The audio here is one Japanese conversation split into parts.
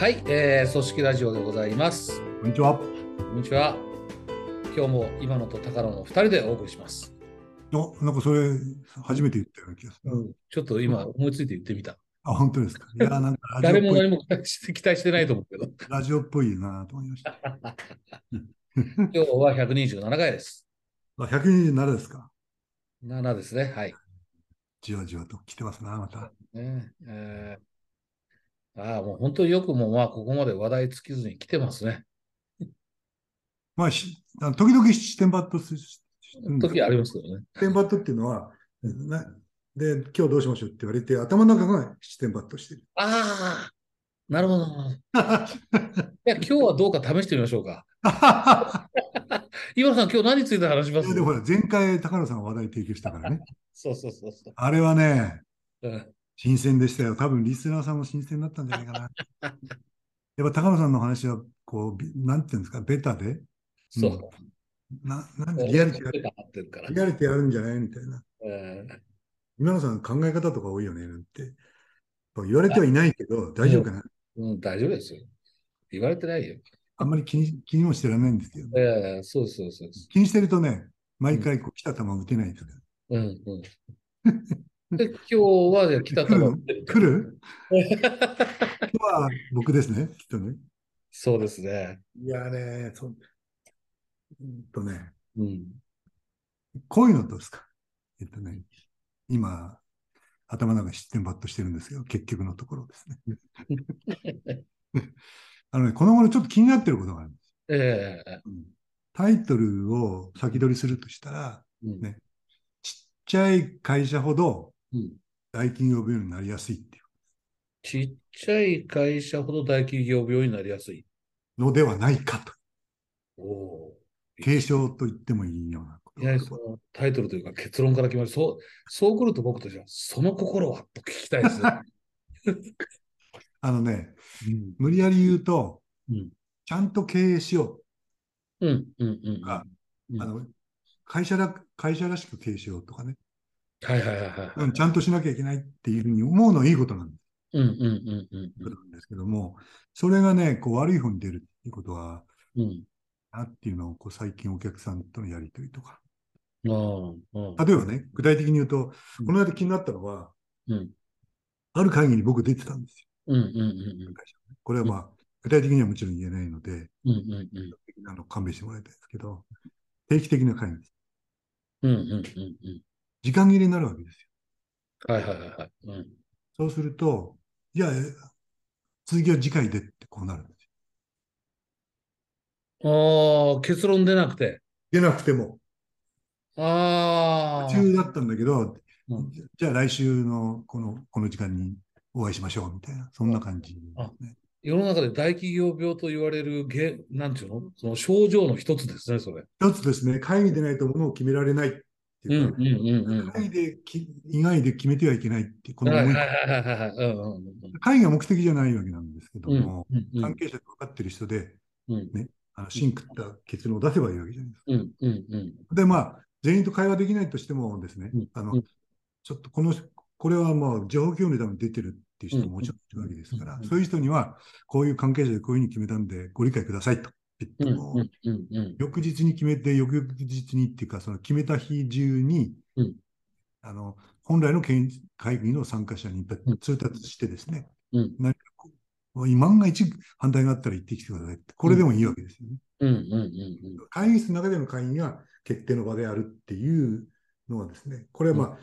はい、えー、組織ラジオでございます。こんにちは。こんにちは。今日も今野と高野の2人でお送りします。お、なんかそれ、初めて言ったような気がする。うん、ちょっと今思いついて言ってみた。あ、本当ですか？いや、なんか誰も何も期待して期待してないと思うけど、ラジオっぽいなと思いました。今日は127回です。あ、127ですか？7ですね。はい。じわじわと来てますな、また。ねえーああ、もう本当によくもまあここまで話題尽きずに来てますね。まあ、し時々七点バットすする時ありますけどね。七点バットっていうのは、なで、今日どうしましょうって言われて、頭の中が七点バットしてる。ああ、なるほど。いや、今日はどうか試してみましょうか。今野さん、今日何について話します？で前回、高野さんが話題提供したからね。そうそうそうそう。あれはね、うん新鮮でしたよ。多分リスナーさんも新鮮だったんじゃないかな。やっぱ高野さんの話は、こう、びなんていうんですか、ベタで、そう。ななんでリアリティある？合ってるから。リアリティあるんじゃない？みたいな。うん今野さん考え方とか多いよね、なんて。言われてはいないけど、大丈夫かな？うん、大丈夫ですよ。言われてないよ。あんまり気に気にもしてられないんですけど、ええそうそうそうそ気にしてるとね、毎回こう来た球打てないですか。うんうん。で、今日はじゃあ北来る？の玉来る？今日は僕ですね、きっとね。そうですね。いやね、そうんとね、うん。こういうのどうですか？えっとね、今、頭の中失点バットしてるんですけど、結局のところですね。あのね、この頃ちょっと気になってることがあるんです。ええタイトルを先取りするとしたら、うんねちっちゃい会社ほどうん大企業病院になりやすいっていちっちゃい会社ほど大企業病になりやすい。うのではないかと。おお継承と言ってもいいようなこといや、そのタイトルというか結論から決まる。そう、そう来ると僕としては、その心はと聞きたいですね。あのね、うん無理やり言うと、うんちゃんと経営しようん、うん、うん。うんあの会社ら会社らしく経営しようとかね、はいはいはいはい。うんちゃんとしなきゃいけないっていうふうに思うのはいいことなんでうん、うん、うん、うんすなんですけども、それがね、こう悪い方に出るっていうことは、うん。うん。なっていうのをこう最近お客さんとのやりとりとか、ああ、ああ例えばね、具体的に言うと、うんこの間気になったのは、うん、ある会議に僕出てたんですうん、うん、うんよ。会社のねこれはまあ、具体的にはもちろん言えないので、うん、うん、うん、あの勘弁してもらいたいですけど、定期的な会議です。うん、うん、うん、うん。時間切れになるわけですよ。はいはいはいはい。うん。そうすると、じゃあ、続きは次回でってこうなるんですよ。ああ、結論出なくて。出なくても、ああ。途中だったんだけど、うんじゃあ来週のこのこの時間にお会いしましょうみたいな、そんな感じね。世の中で大企業病と言われるげ、なんていうの？その症状の一つですね、それ。一つですね、会議でないとものを決められないってうん、いううか、ん、うん、うん。でき以外で決めてはいけないってこの思い。会議が目的じゃないわけなんですけども、うん、うん関係者と分かってる人で、うん、あの芯食った結論を出せばいいわけじゃないですか。うん、うん、うん。で、まあ、全員と会話できないとしてもですね、うんあのうんちょっとこの、これはまあ、情報共有のために出てるっていう人ももちろんいるわけですからうん、そういう人には、こういう関係者でこういうふうに決めたんで、ご理解くださいと言ってうん、も、うん、うん、うん。翌日に決めて、翌々日にっていうか、その決めた日中に、うんあの本来の会会議の参加者にうん通達してですね、うん何か万が一反対があったら言ってきてくださいって、これでもいいわけですよね。うん、うん、うん。会議室の中での会議が決定の場であるっていうのはですね、これはまあ、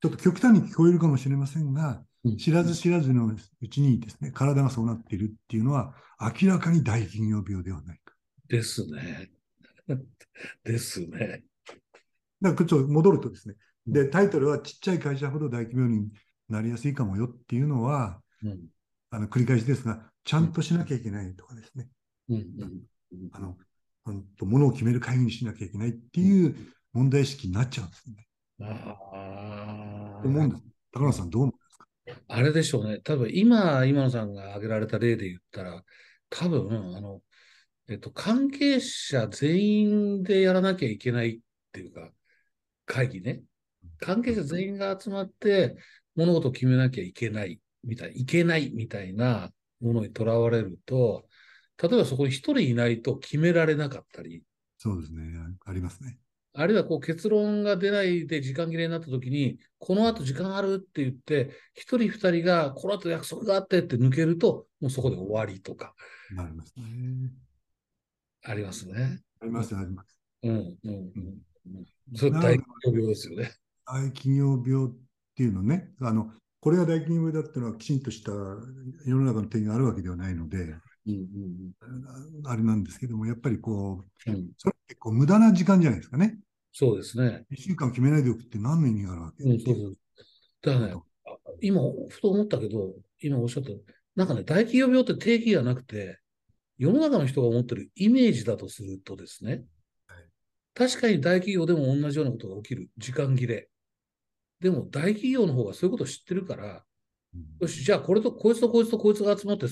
ちょっと極端に聞こえるかもしれませんが、うん知らず知らずのうちにですね、体がそうなっているっていうのは、明らかに大企業病ではないか。ですね。ですね。だからちょっと戻るとですね、で、タイトルはちっちゃい会社ほど大企業になりやすいかもよっていうのは、うん、あの繰り返しですが、ちゃんとしなきゃいけないとかですね、うん、うん。あの、うんとものを決める会議にしなきゃいけないっていう問題意識になっちゃうんですね。あ思うんです。高野さんどう思うんですか？あれでしょうね。多分今、今野さんが挙げられた例で言ったら、多分、あの、えっと、関係者全員でやらなきゃいけないっていうか、会議ね。関係者全員が集まって物事を決めなきゃいけないみたい、いけないみたいなものにとらわれると、例えばそこに一人いないと決められなかったり、そうですね。ありますね。あるいはこう結論が出ないで時間切れになった時に、この後時間あるって言って、一人二人がこの後約束があってって抜けると、もうそこで終わりとかなりますね。ありますね。あります、あります。うん、うん、うん。それ大企業病ですよね。大企業病っていうのね、あの、これが大企業病だっていうのはきちんとした世の中の点があるわけではないので、うん、うん、あれなんですけども、やっぱりこう、うん。うん、それってこう無駄な時間じゃないですかね。そうですね。一週間決めないでおくって何の意味があるわけ、うん、そうそう。だからね、あ今、ふと思ったけど、今おっしゃった、なんかね、大企業病って定義がなくて、世の中の人が思ってるイメージだとするとですね、はい確かに大企業でも同じようなことが起きる。時間切れ。でも大企業の方がそういうことを知ってるから、うんよし、じゃあこれとこいつとこいつとこいつが集まって、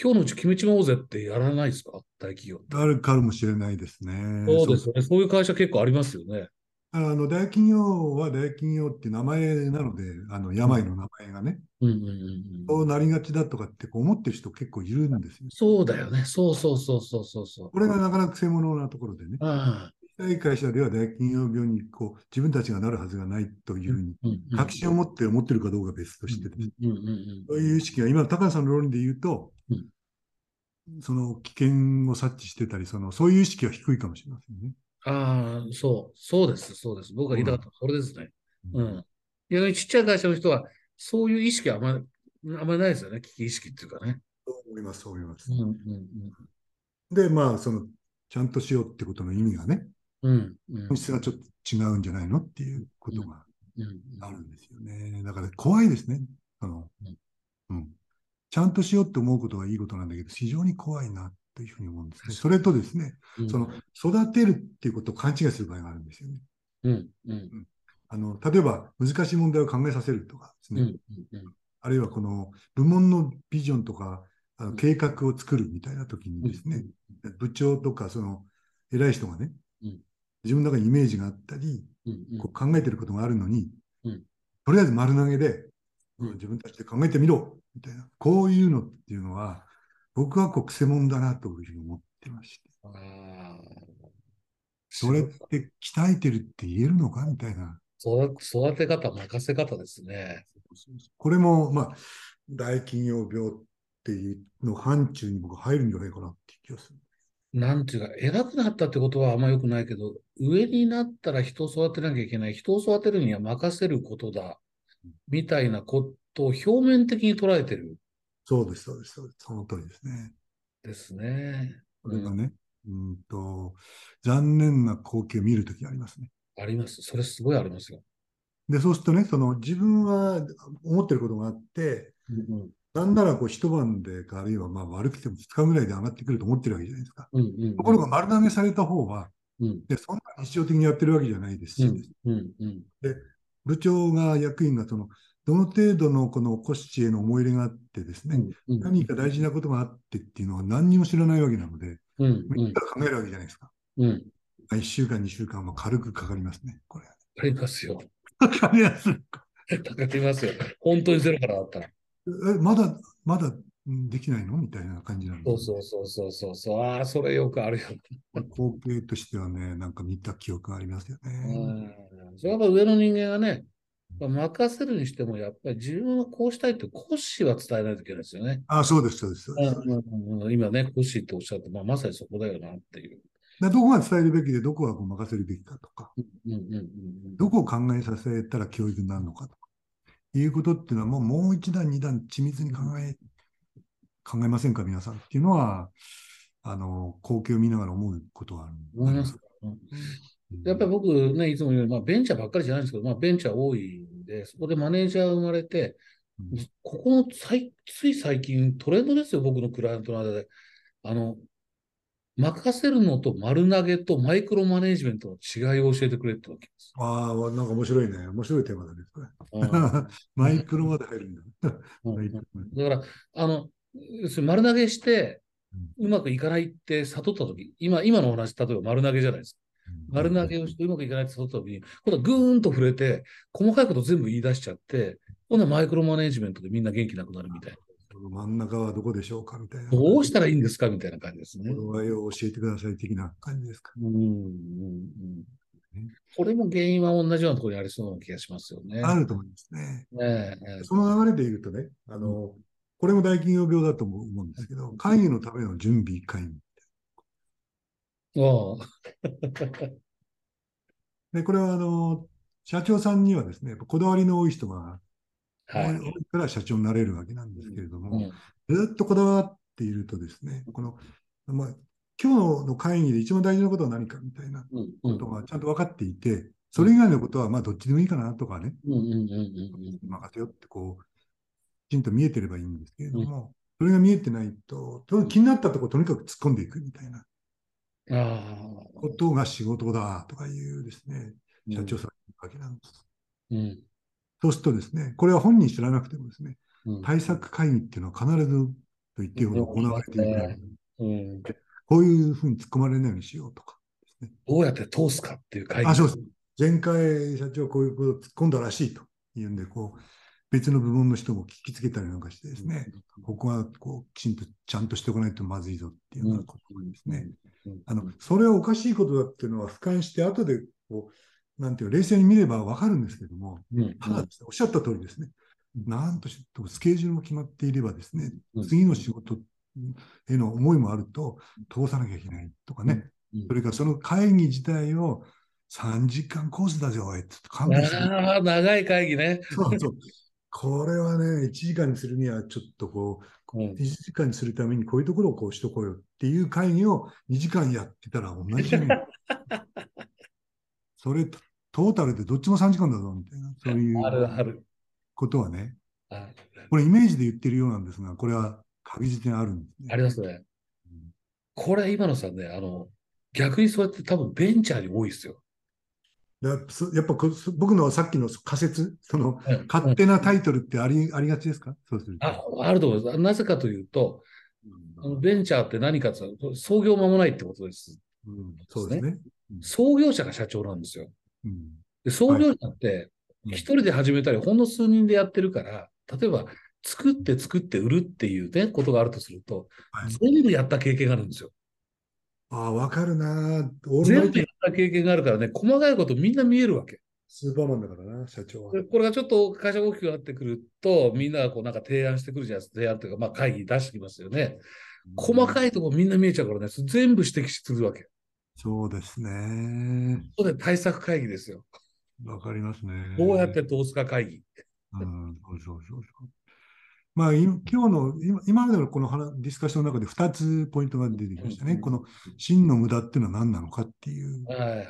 今日のうち決めちまおうぜってやらないですか？大企業。あるかもしれないですね。そうですよね。そういう会社結構ありますよね。あの大企業は大企業って名前なので、あの病の名前がね、うんうんうんうん。そうなりがちだとかってこう思ってる人結構いるんですよ。そうだよね。そうそうそうそうそうそう。これがなかなか専門なところでね、ああ。小さい会社では大企業病にこう自分たちがなるはずがないというふうに、うんうん確信を持って思ってるかどうかは別としてですね、うんうんうんそういう意識が今の高橋さんの論理で言うと、うんその危険を察知してたり、そのそういう意識は低いかもしれませんね。ああ、そう、そうです、そうです。僕が言いたかったのはそれですね。ううんん。逆にちっちゃい会社の人は、そういう意識はあんまり、あんまりないですよね。危機意識っていうかね。そう思います、そう思いますう。んうんで、まあ、その、ちゃんとしようってことの意味がね、うん。うんうん本質がちょっと違うんじゃないのっていうことがうんあるんですよね。だから怖いですね。そのうん、うん。ちゃんとしようって思うことはいいことなんだけど、非常に怖いなというふうに思うんですね。それとですね、うん。その、育てるっていうことを勘違いする場合があるんですよね。うんうん。あの、例えば難しい問題を考えさせるとかですね、あるいはこの部門のビジョンとか、あうん。の計画を作るみたいな時にですね、部長とかその偉い人がね、うん。自分の中にイメージがあったり、こう考えてることがあるのに、うん。とりあえず丸投げで、うん。自分たちで考えてみろみたいな、こういうのっていうのは、僕はこう、くせ者だなというふうに思ってまして。それって鍛えてるって言えるのかみたいな。育育て方、任せ方ですね。これも、まあ、大企業病っていうの範疇に僕入るんじゃないかなっていう気がする。なんていうか、偉くなったってことはあんま良くないけど、上になったら人を育てなきゃいけない、人を育てるには任せることだ、みたいなことを表面的に捉えてるそうです、そうです、そうです。その通りですね。ですね。これがね、うんと、残念な光景を見るときありますね。あります。それすごいありますよ。で、そうするとね、その自分は思ってることがあって、うんなんならこう一晩でか、あるいはまあ悪くても2日ぐらいで上がってくると思ってるわけじゃないですか。うんうんうんところが丸投げされた方は、うんでそんな日常的にやってるわけじゃないですし、うんうんうん部長が役員がその、どの程度のこのコシチへの思い入れがあってですね、うん何か大事なことがあってっていうのは何にも知らないわけなので、うんうん考えるわけじゃないですか。うん1週間、2週間は軽くかかりますね、これ。ありますよ。かかりやすい。かかりますよ。本当にゼロからだったら。え、まだ、まだんできないの？みたいな感じなんでそうそうそうそうそうそう。ああ、それよくあるよ。光景としてはね、なんか見た記憶がありますようね。ん。それはやっぱ上の人間がね、まあ任せるにしても、やっぱり自分はこうしたいって、コッシーは伝えないといけないですよね。あ、そうです、そうです。今ね、コッシーっておっしゃって、まあ、まさにそこだよなっていう。でどこが伝えるべきで、どこがこう任せるべきかとか、うんうんうんうんどこを考えさせたら教育になるのかとか、いうことっていうのはもうもう一段、二段緻密に考え、考えませんか、皆さんっていうのは、あの、光景を見ながら思うことはある。思います。うんやっぱり僕ね、いつも言うように、まあ、ベンチャーばっかりじゃないんですけど、まあ、ベンチャー多いんで、そこでマネージャーが生まれて、うんここの最つい最近、トレンドですよ、僕のクライアントの間で。あの、任せるのと丸投げとマイクロマネージメントの違いを教えてくれってわけです。ああ、なんか面白いね。面白いテーマだね、これ。うん マイクロまで入るんだ。だから、あの、丸投げして、うまくいかないって悟ったとき、今、今のお話、例えば丸投げじゃないですか。丸投げをしてうまくいかないって悟ったときに、今度はぐーんと触れて、細かいこと全部言い出しちゃって、今度はマイクロマネージメントでみんな元気なくなるみたい真ん中はどこでしょうかみたいな。どうしたらいいんですかみたいな感じですね。このを教えてください的な感じですか。うんうんうん、これも原因は同じようなところにありそうな気がしますよね。あると思いますね。ねえその流れで言うとね、あの、これも大企業病だと思うんですけど、会議のための準備会議。で、これはあの、社長さんにはですね、こだわりの多い人がはい。多いから社長になれるわけなんですけれども、うんずっとこだわっているとですね、この、まあ、今日の会議で一番大事なことは何かみたいなうんうこんとがちゃんと分かっていて、それ以外のことはまあどっちでもいいかなとかね、うんうんうんうん任せよってこう、きちんと見えてればいいんですけれども、それが見えてないと、と気になったところとにかく突っ込んでいくみたいな。ことが仕事だとかいうですね、うん社長さんのわけなんです。うん。そうするとですね、これは本人知らなくてもですね、うん対策会議っていうのは必ずと言って行われているぐらい、うん。こういうふうに突っ込まれないようにしようとかね。どうやって通すかっていう会議。あ、そうです。前回社長はこういうことを突っ込んだらしいというんで、こう、別の部門の人も聞きつけたりなんかしてですね、ここはこうきちんとちゃんとしておかないとまずいぞっていうようなことがですね、うん。あの、それはおかしいことだっていうのは俯瞰して、後でこう、なんていうの冷静に見ればわかるんですけども、うん。ただね、おっしゃった通りですね、なんとしてもスケジュールも決まっていればですね、うん。次の仕事への思いもあると、通さなきゃいけないとかね、うん。それからその会議自体を3時間コースだぜ、おいって勘弁して。ああ、長い会議ね。そうそう。これはね、1時間にするにはちょっとこう、うん1時間にするためにこういうところをこうしとこうよっていう会議を2時間やってたら同じじゃない。それ、トトータルでどっちも3時間だぞみたいな、そういうあるある。ことはね、あこれイメージで言ってるようなんですが、これは確実にあるんですね。ありますね。うんこれ、今のさんね、あの、逆にそうやって多分ベンチャーに多いですよ。やっぱ僕のさっきの仮説、そのうん勝手なタイトルってありありがちですか？そうすると。ああると思います。なぜかというと、ベンチャーって何かというと、創業間もないってことです。うんそうですね。創業者が社長なんですよ。うんで創業者って、うん一人で始めたり、ほんの数人でやってるから、例えば、作って作って売るっていうね、ことがあるとすると、はい全部やった経験があるんですよ。ああ、わかるな。全部やった経験があるからね、細かいことみんな見えるわけ。スーパーマンだからな、社長はで。これがちょっと会社が大きくなってくると、みんながこうなんか提案してくるじゃないですか。提案というか、まあ会議出してきますよね。細かい。いところみんな見えちゃうからね、全部指摘するわけ。そうですね。それで対策会議ですよ。わかりますね。どうやって通すか会議。うん、そうそうそうそう。まあ、い今日の、今今までのこの話ディスカッションの中で2つポイントが出てきましたね。うんこの真の無駄っていうのは何なのかっていうはいはいはい。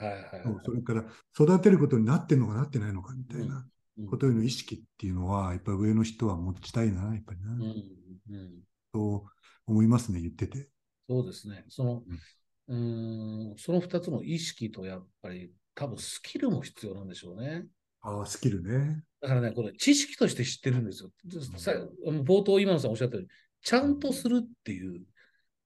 それから育てることになってるのかなってないのかみたいなうんことへの意識っていうのは、やっぱり上の人は持ちたいな、やっぱりな、うんうんと思いますね、言ってて。そうですね。その、うーん、その二つの意識とやっぱり多分スキルも必要なんでしょうね。ああ、スキルね。だからね、これ知識として知ってるんですよ。さ冒頭今野さんおっしゃったように、ちゃんとするっていう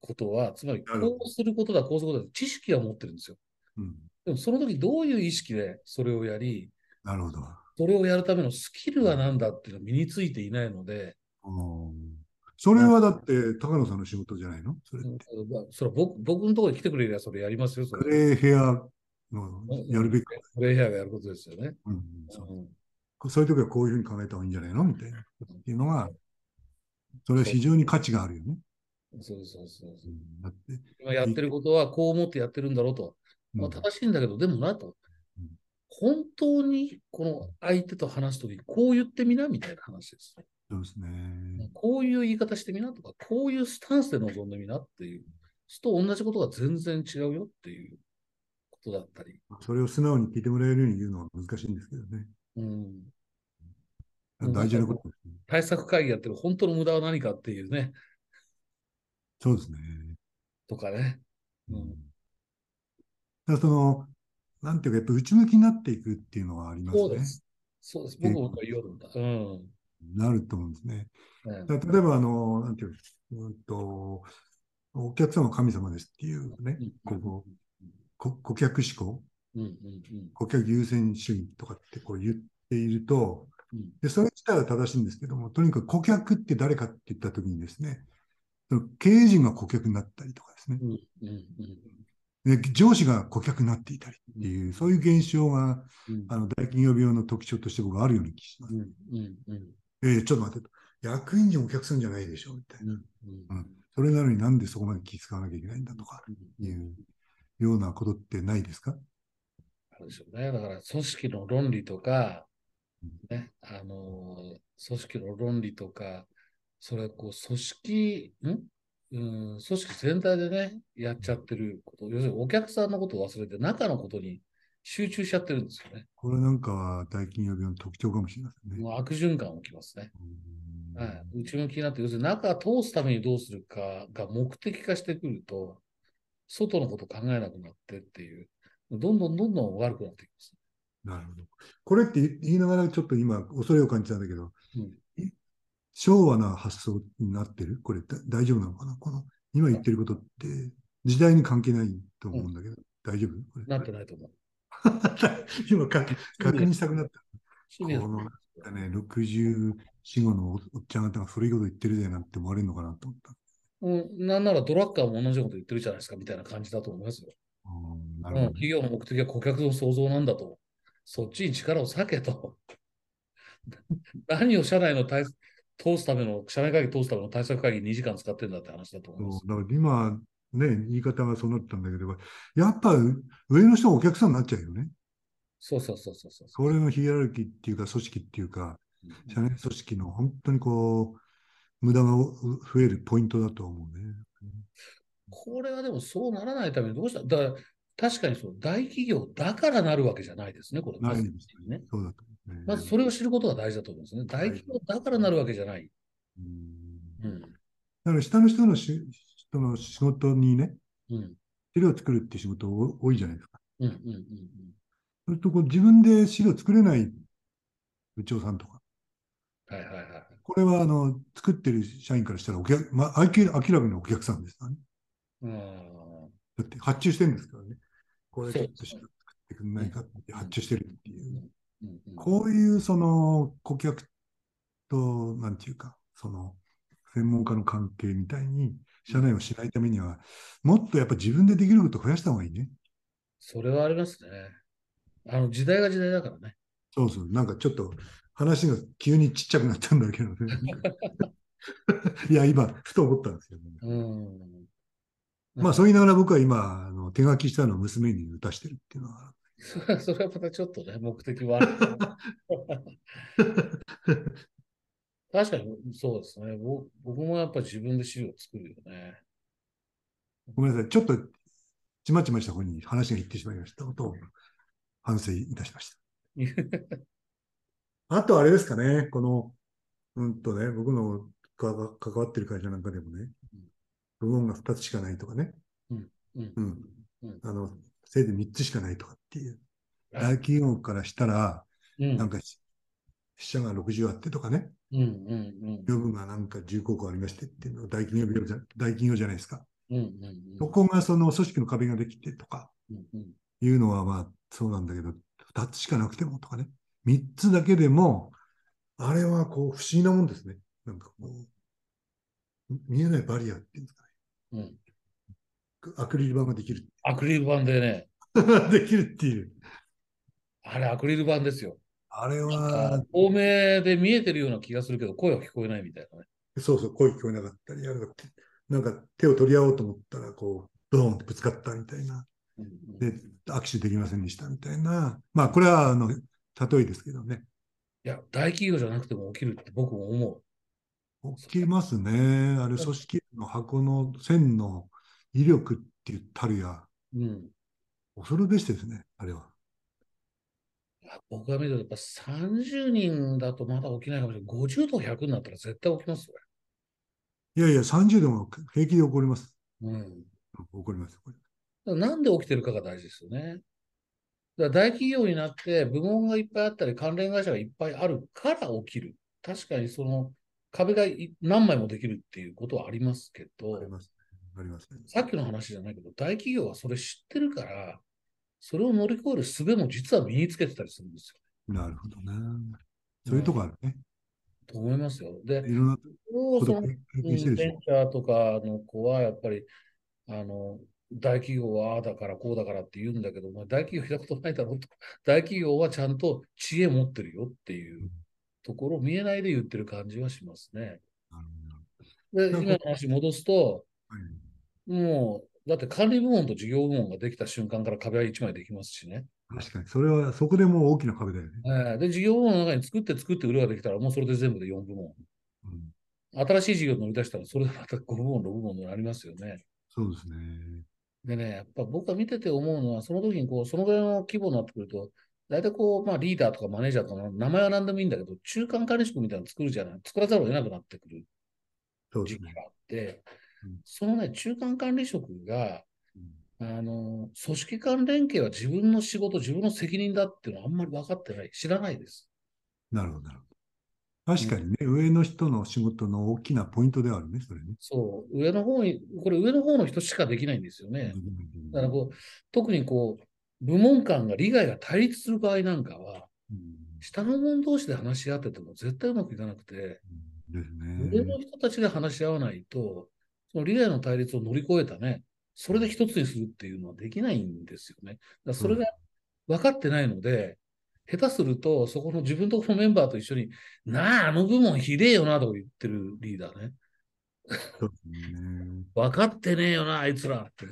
ことは、つまりこうすることだ、こうすることだ、知識は持ってるんですよ。うん、でもその時どういう意識でそれをやり、なるほど。それをやるためのスキルは何だっていうのが身についていないので、うんそれはだって、高野さんの仕事じゃないの？それうんって。まあそれは僕僕のところに来てくれりゃそれやりますよ。そグれレーヘアのやるべき。グレーヘアがやることですよね。うんうんそういう時はこういうふうに考えた方がいいんじゃないの？みたいな。っていうのが、それは非常に価値があるよね。そうそうそうそう。だって、今やってることはこう思ってやってるんだろうと。まあ、正しいんだけど、でもなとうん。本当にこの相手と話すとき、こう言ってみなみたいな話です。そうですね。こういう言い方してみなとか、こういうスタンスで臨んでみなっていう。と同じことが全然違うよっていうことだったり。それを素直に聞いてもらえるように言うのは難しいんですけどね。うん、うん大事なことですね。対策会議やってる本当の無駄は何かっていうね、そうですね。とかね。うんだその、なんていうか、やっぱ内向きになっていくっていうのはありますね。そうです。そうです。僕も言おうと思った。うん。なると思うんですね。ねだから例えば、あの、なんていううんと、お客様は神様ですっていうね、うんこ顧客志向、うんうんうん顧客優先主義とかってこう言っていると、うんで、それ自体は正しいんですけども、とにかく顧客って誰かって言ったときにですね、経営陣が顧客になったりとかですね。で上司が顧客になっていたりっていう、そういう現象がうん。あの大企業病の特徴として僕はあるような気がします。えーちょっと待って、役員陣お客さんじゃないでしょみたいな。うんうん。それなのになんでそこまで気遣わなきゃいけないんだとかいうようなことってないですか？あるでしょうね。だから組織の論理とかうん、ね、あのー、組織の論理とか、それはこう組織、ん？うん、組織全体でね、やっちゃってること、要するにお客さんのことを忘れて、中のことに集中しちゃってるんですよね。これなんかは大企業病の特徴かもしれませんね。もう悪循環起きますね。うんはい、内向きになって、要するに中を通すためにどうするかが目的化してくると、外のこと考えなくなってっていう、どんどんどんどん悪くなってきます。なるほど。これって言いながらちょっと今恐れを感じたんだけど、うん昭和な発想になってる？これだ大丈夫なのかな？この今言ってることって時代に関係ないと思うんだけど、大丈夫？これなってないと思う。今か確認したくなった。このね、64、5のおっちゃん方が古いこと言ってるでなんて思われるのかなと思った。うん、なんならドラッカーも同じこと言ってるじゃないですかみたいな感じだと思いますよ。うんなうん、るほど企業の目的は顧客の創造なんだと。そっちに力を割けと。何を社内の対通すための、社内会議通すための対策会議2時間使ってんだって話だと思います。だから今、ね、言い方がそうなったんだけど、やっぱ上の人がお客さんになっちゃうよね。そうそうそうそうそう。これのヒエラルキーっていうか、組織っていうか、社内組織の本当にこう、無駄が増えるポイントだと思うね。これはでもそうならないためにどうした？だから確かにそう、大企業だからなるわけじゃないですね、これ。ないですね。そうだと。まずそれを知ることが大事だと思うんですね。大企業だからなるわけじゃない。うんうん。だから下の人のし人の仕事にね、うん。資料を作るって仕事多いじゃないですか。うん。うん。うん。それとこう自分で資料作れない部長さんとか、はいはいはい。これはあの作ってる社員からしたらお客、まあ、明らかにお客さんですからね。うん。だって発注してるんですからね。これちょっとそう資料作ってくんないかって発注してるっていう。こういうその顧客と、なんていうか、その専門家の関係みたいに、社内をしないためには、もっとやっぱ自分でできることを増やした方がいいね。それはありますね。あの時代が時代だからね。そうそう、なんかちょっと話が急にちっちゃくなったんだけどね。いや、今、ふと思ったんですよ、ね。うん。まあ、そう言いながら僕は今、あの手書きしたのを娘に打たしてるっていうのは、それはそれはまたちょっとね、目的はある。確かにそうですね。僕僕もやっぱ自分で資料を作るよね。ごめんなさい、ちょっとちまちました方に話がいってしまいましたことを反省いたしました。あとあれですかね、この、うんとね、僕のか関わってる会社なんかでもね、部門が2つしかないとかね、うんうん。うん。あの、せいで3つしかないとかっていう、あ大企業からしたら、うん。なんか、死者が60あってとかね、うんうん余分がなんか10個個ありましてっていうのは大企業病じゃ大企業じゃないですか。うんうんうん。そこがその組織の壁ができてとか。うんうん。いうのはまあそうなんだけど、2つしかなくてもとかね、3つだけでも、あれはこう不思議なもんですね。なんかこう、見えないバリアっていうんですかうんね。アクリル板ができる。アクリル板でね、できるっていう。あれアクリル板ですよ。あれあは、透明で見えてるような気がするけど、声は聞こえないみたいなね。そうそう、声聞こえなかったり、なんか手を取り合おうと思ったら、こう、ドーンってぶつかったみたいな。で、握手できませんでしたみたいな。まあ、これは、あの、例えですけどね。いや、大企業じゃなくても起きるって僕も思起きますね。あれ、組織の箱の線の威力って言ったるや、う。うん。恐るべしですね、あれは。僕が見ると、やっぱ30人だとまだ起きないかもしれない。50と100になったら絶対起きますよ。いやいや、30でも平気で起こります。うん。起こります。なんで起きてるかが大事ですよね。だ大企業になって部門がいっぱいあったり関連会社がいっぱいあるから起きる。確かにその壁がい何枚もできるっていうことはありますけどあり、ます。ありますね。さっきの話じゃないけど、大企業はそれ知ってるから、それを乗り越える術も実は身につけてたりするんですよ。なるほどね。そういうとこあるね。と思いますよ。で、いろんなそのベン。チャーとかの子は、やっぱり、あの、大企業はああだからこうだからって言うんだけど、まあ、大企業やったことないだろうと。大企業はちゃんと知恵持ってるよっていうところを見えないで言ってる感じはしますね。で、今の話戻すと、もう、だって管理部門と事業部門ができた瞬間から壁は1枚できますしね。確かに、それは、そこでもう大きな壁だよね。えーで、事業部門の中に作って作って売るができたら、もうそれで全部で4部門。うん、新しい事業乗り出したら、それでまた5部門、6部門になりますよね。そうですね。でね、やっぱ僕が見てて思うのは、その時にこう、そのぐらいの規模になってくると、大体こう、まあリーダーとかマネージャーとか、名前は何でもいいんだけど、中間管理職みたいなの作るじゃない、作らざるを得なくなってくる。時期があってうん、そのね、中間管理職が、うんあの、組織間連携は自分の仕事、自分の責任だっていうのはあんまり分かってない、知らないです。なるほど、なるほど。確かにね、上の人の仕事の大きなポイントではあるね、それね。そう、上の方に、これ上の方の人しかできないんですよね。だからこう、特にこう、部門間が利害が対立する場合なんかは、うん下の者同士で話し合ってても絶対うまくいかなくて、です上のね。人たちで話し合わないと、その利害の対立を乗り越えたね、それで一つにするっていうのはできないんですよね。だそれが分かってないので、下手すると、そこの自分とこのメンバーと一緒に、なあ、あの部門ひでえよなとか言ってるリーダーね。分かってねえよな、あいつらって。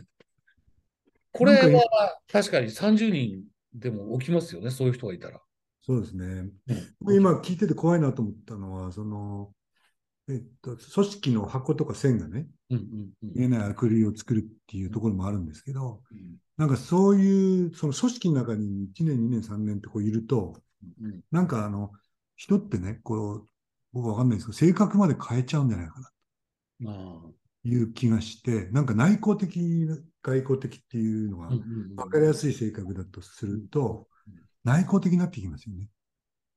これは確かに30人でも起きますよね、そういう人がいたら。そうですね。今聞いてて怖いなと思ったのは、その、えっと、組織の箱とか線がね、うんうんうん。見えないアクリルを作るっていうところもあるんですけど、うん。なんかそういう、その組織の中に1年、2年、3年ってこういると、うんなんかあの、人ってね、こう、僕わかんないですけど、性格まで変えちゃうんじゃないかな。まあ。という気がして、なんか内向的、外向的っていうのが分かりやすい性格だとすると、内向的になってきますよね。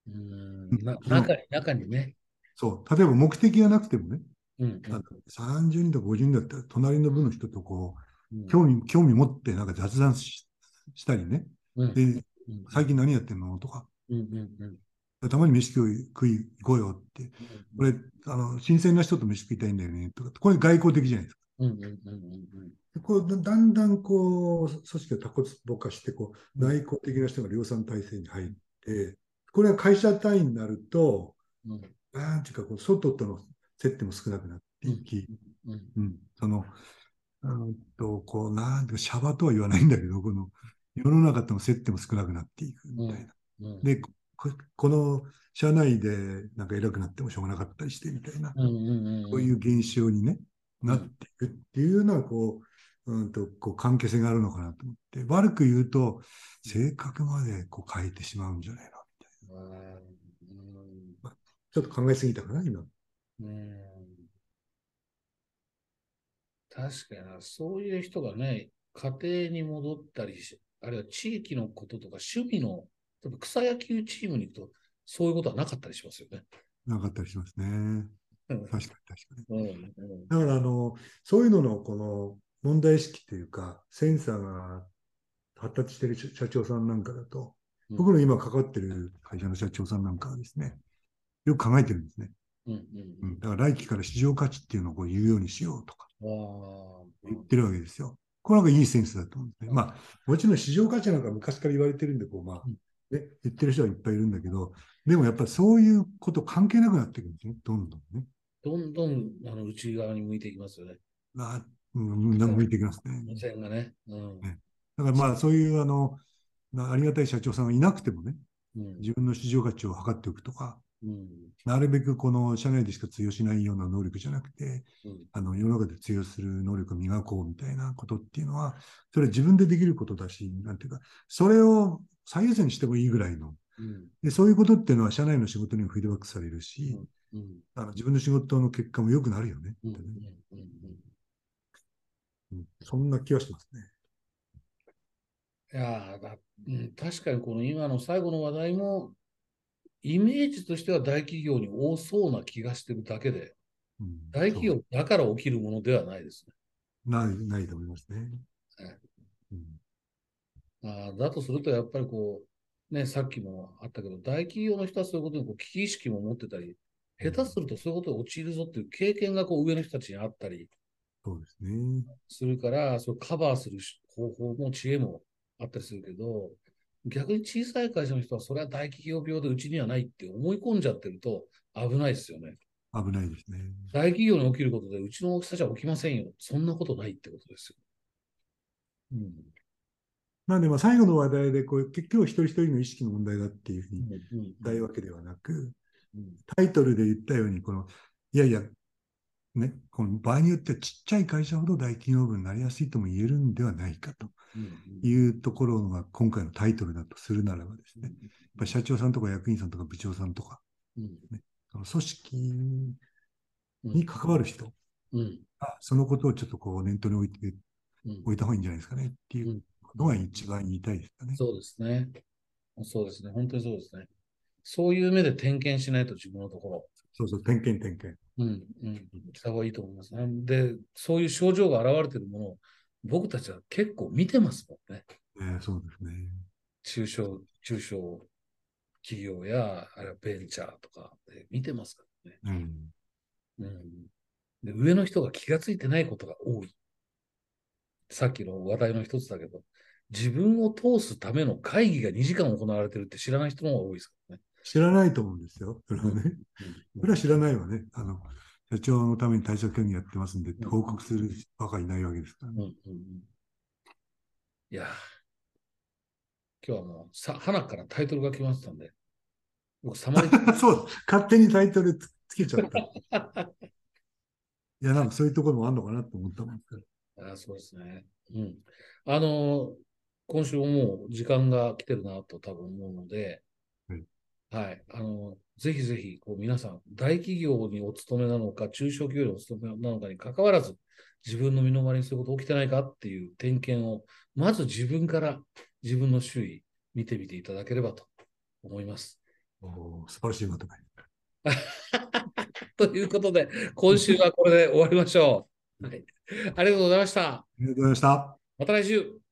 うん。な中に、中にね。そう。例えば目的がなくてもね、うんうん。なんか30人とか50人だったら、隣の部の人とこうん。う、興味、興味持ってなんか雑談ししたりね。うん。で、うん。最近何やってんのとか、うんうんうんたまに飯食い食い行こうよって、これ、あの、新鮮な人と飯食いたいんだよね、とか、これ外交的じゃないですか。うんうんうんうんでこうだだんだんこう、組織がタコツボ化して、こう、内向的な人が量産体制に入って、これが会社単位になると、うん。なんていうか、こう外との接点も少なくなっていき、うんうん、その、うんと、こう、なんていうか、シャバとは言わないんだけど、この、世の中との接点も少なくなっていくみたいな。うん。で、ここの社内でなんか偉くなってもしょうがなかったりしてみたいな、うんうんうんこういう現象に、ね、なっていくっていうのは、こう、うんと、こう関係性があるのかなと思って、悪く言うと、性格までこう変えてしまうんじゃないのみたいな。うんちょっと考えすぎたかな、今。うん確かにな、そういう人がね、家庭に戻ったりし、あるいは地域のこととか趣味の、例えば草野球チームに行くと、そういうことはなかったりしますよね。なかったりしますね。うん確かに確かに。うんうんだから、あの、そういうのの、この問題意識というか、センサーが発達している社社長さんなんかだと、うん僕の今関わってる会社の社長さんなんかはですね、よく考えてるんですね。うんううんん、だから来期から市場価値っていうのをこう言うようにしようとか言ってるわけですよ。これなんかいいセンスだと思うんですね。まあ、もちろん市場価値なんか昔から言われてるんで、こう、まあ、ね、言ってる人はいっぱいいるんだけど、でもやっぱりそういうこと関係なくなってくるんですね、どんどんね。どんどんあの内側に向いていきますよね。まあ、うん、向いてきますね。目線がね。うんねだからまあ、そういう、あの、まあありがたい社長さんがいなくてもね、うん自分の市場価値を測っておくとか、うん。なるべくこの社内でしか通用しないような能力じゃなくて、うん。あの世の中で通用する能力を磨こうみたいなことっていうのは、それは自分でできることだし、なんていうか、それを最優先にしてもいいぐらいの、うん。でそういうことっていうのは社内の仕事にもフィードバックされるし、うん。あの自分の仕事の結果も良くなるよねうん。そんな気はしますね。いやーだうん、確かにこの今の最後の話題も、イメージとしては大企業に多そうな気がしてるだけで、うん大企業だから起きるものではないですね。ない、ないと思いますね。あーだとすると、やっぱりこね、さっきもあったけど、大企業の人はそういうことにこう危機意識も持ってたり、下手するとそういうことに陥るぞっていう経験がこう上の人たちにあったりそうですね。するから、そカバーする方法も知恵もあったりするけど、逆に小さい会社の人はそれは大企業病でうちにはないって思い込んじゃってると危ないですよね。危ないですね。大企業に起きることでうちの大きさじゃ起きませんよ。そんなことないってことですよ。うん。なんで、まあ、最後の話題でこう、結局一人一人の意識の問題だっていうふうに言いたいわけではなく、うんタイトルで言ったように、この、いやいや、ね、この場合によってはちっちゃい会社ほど大企業部になりやすいとも言えるんではないかとうんいうところが今回のタイトルだとするならばですね、やっぱり社長さんとか役員さんとか部長さんとか、うんその組織うんに関わる人そのことをちょっとこう念頭に置いてうんおいた方がいいんじゃないですかねっていうのが一番言いたいですかね。そうですね。そうですね。本当にそうですね。そういう目で点検しないと自分のところ。そうそう、点検点検。うん、うん、した方がいいと思いますね。で、そういう症状が現れているものを僕たちは結構見てますもんね。えーそうですね。中小、中小企業や、あはベンチャーとかで見てますからね。うん。うん、で上の人が気がついてないことが多い。さっきの話題の一つだけど、自分を通すための会議が2時間行われてるって知らない人の方が多いですからね。知らないと思うんですよ。それはね。うんそれは知らないわね。あの、社長のために対策会議やってますんで、うん報告するばかりいないわけですからね。うんうんうんいやー、今日はもうさ、花からタイトルが決まってたんで、僕、サマリ そう、勝手にタイトルつつけちゃった。いや、なんかそういうところもあるのかなと思ったもんですから。あそうですね。うん。あのー今週ももう時間が来てるなと多分思うので、はいはい。あのーぜひぜひ、こう皆さん、大企業にお勤めなのか、中小企業にお勤めなのかに関わらず、自分の身の回りにそういうこと起きてないかっていう点検を、まず自分から自分の周囲見てみていただければと思います。おー素晴らしいまとめ。ということで、今週はこれで終わりましょう。はい。ありがとうございました。ありがとうございました。また来週。